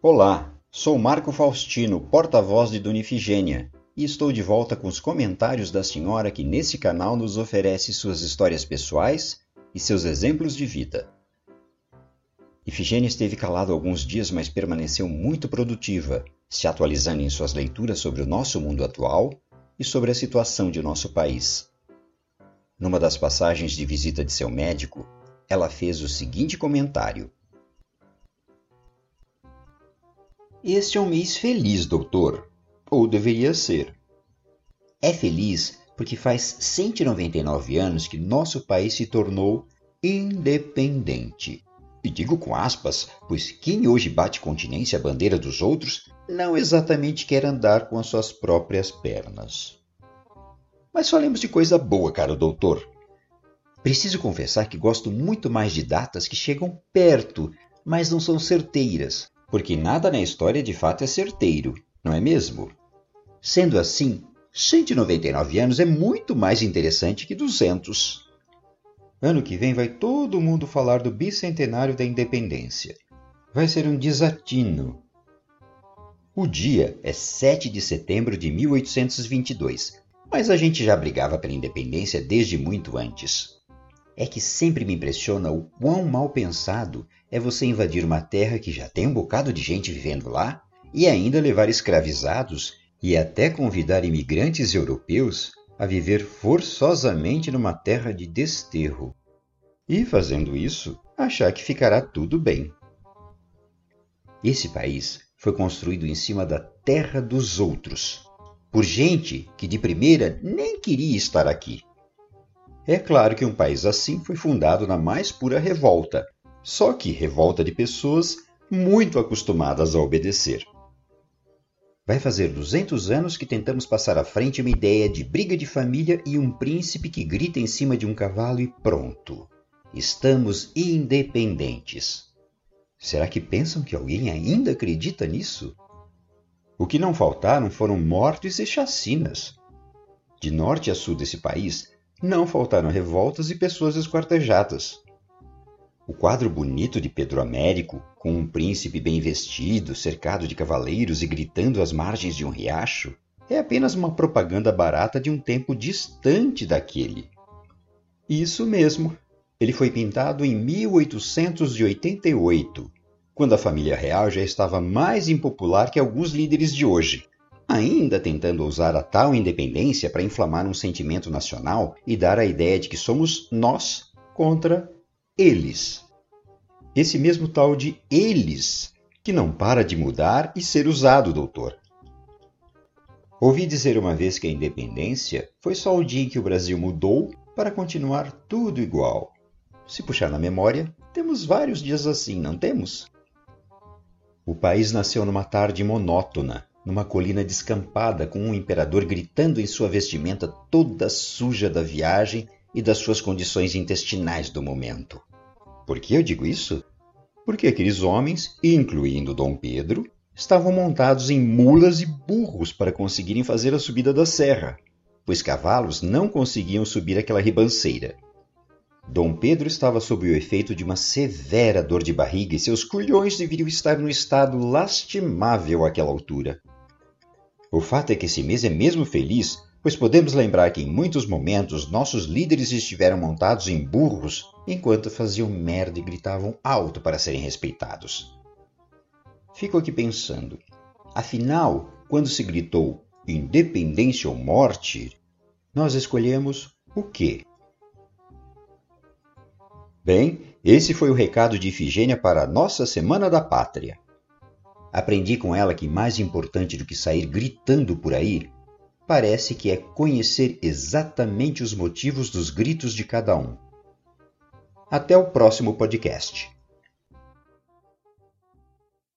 Olá, sou Marco Faustino, porta-voz de Dona Ifigênia, e estou de volta com os comentários da senhora que nesse canal nos oferece suas histórias pessoais e seus exemplos de vida. Ifigênia esteve calada alguns dias, mas permaneceu muito produtiva, se atualizando em suas leituras sobre o nosso mundo atual e sobre a situação de nosso país. Numa das passagens de visita de seu médico, ela fez o seguinte comentário: Este é um mês feliz, doutor. Ou deveria ser. É feliz porque faz 199 anos que nosso país se tornou independente. E digo com aspas, pois quem hoje bate continência à bandeira dos outros não exatamente quer andar com as suas próprias pernas. Mas falemos de coisa boa, caro doutor. Preciso confessar que gosto muito mais de datas que chegam perto, mas não são certeiras, porque nada na história de fato é certeiro, não é mesmo? Sendo assim, 199 anos é muito mais interessante que 200. Ano que vem vai todo mundo falar do bicentenário da independência. Vai ser um desatino. O dia é 7 de setembro de 1822, mas a gente já brigava pela independência desde muito antes é que sempre me impressiona o quão mal pensado é você invadir uma terra que já tem um bocado de gente vivendo lá e ainda levar escravizados e até convidar imigrantes europeus a viver forçosamente numa terra de desterro. E fazendo isso, achar que ficará tudo bem. Esse país foi construído em cima da terra dos outros, por gente que de primeira nem queria estar aqui. É claro que um país assim foi fundado na mais pura revolta, só que revolta de pessoas muito acostumadas a obedecer. Vai fazer 200 anos que tentamos passar à frente uma ideia de briga de família e um príncipe que grita em cima de um cavalo e pronto. Estamos independentes. Será que pensam que alguém ainda acredita nisso? O que não faltaram foram mortes e chacinas. De norte a sul desse país, não faltaram revoltas e pessoas esquartejadas. O quadro bonito de Pedro Américo, com um príncipe bem vestido, cercado de cavaleiros e gritando às margens de um riacho, é apenas uma propaganda barata de um tempo distante daquele. Isso mesmo, ele foi pintado em 1888, quando a família real já estava mais impopular que alguns líderes de hoje ainda tentando usar a tal independência para inflamar um sentimento nacional e dar a ideia de que somos nós contra eles. Esse mesmo tal de eles que não para de mudar e ser usado, doutor. Ouvi dizer uma vez que a independência foi só o dia em que o Brasil mudou para continuar tudo igual. Se puxar na memória, temos vários dias assim, não temos? O país nasceu numa tarde monótona, numa colina descampada, com um imperador gritando em sua vestimenta toda suja da viagem e das suas condições intestinais do momento. Por que eu digo isso? Porque aqueles homens, incluindo Dom Pedro, estavam montados em mulas e burros para conseguirem fazer a subida da serra, pois cavalos não conseguiam subir aquela ribanceira. Dom Pedro estava sob o efeito de uma severa dor de barriga e seus culhões deveriam estar num estado lastimável àquela altura. O fato é que esse mês é mesmo feliz, pois podemos lembrar que em muitos momentos nossos líderes estiveram montados em burros enquanto faziam merda e gritavam alto para serem respeitados. Fico aqui pensando, afinal, quando se gritou independência ou morte, nós escolhemos o quê? Bem, esse foi o recado de Ifigênia para a nossa Semana da Pátria. Aprendi com ela que mais importante do que sair gritando por aí, parece que é conhecer exatamente os motivos dos gritos de cada um. Até o próximo podcast.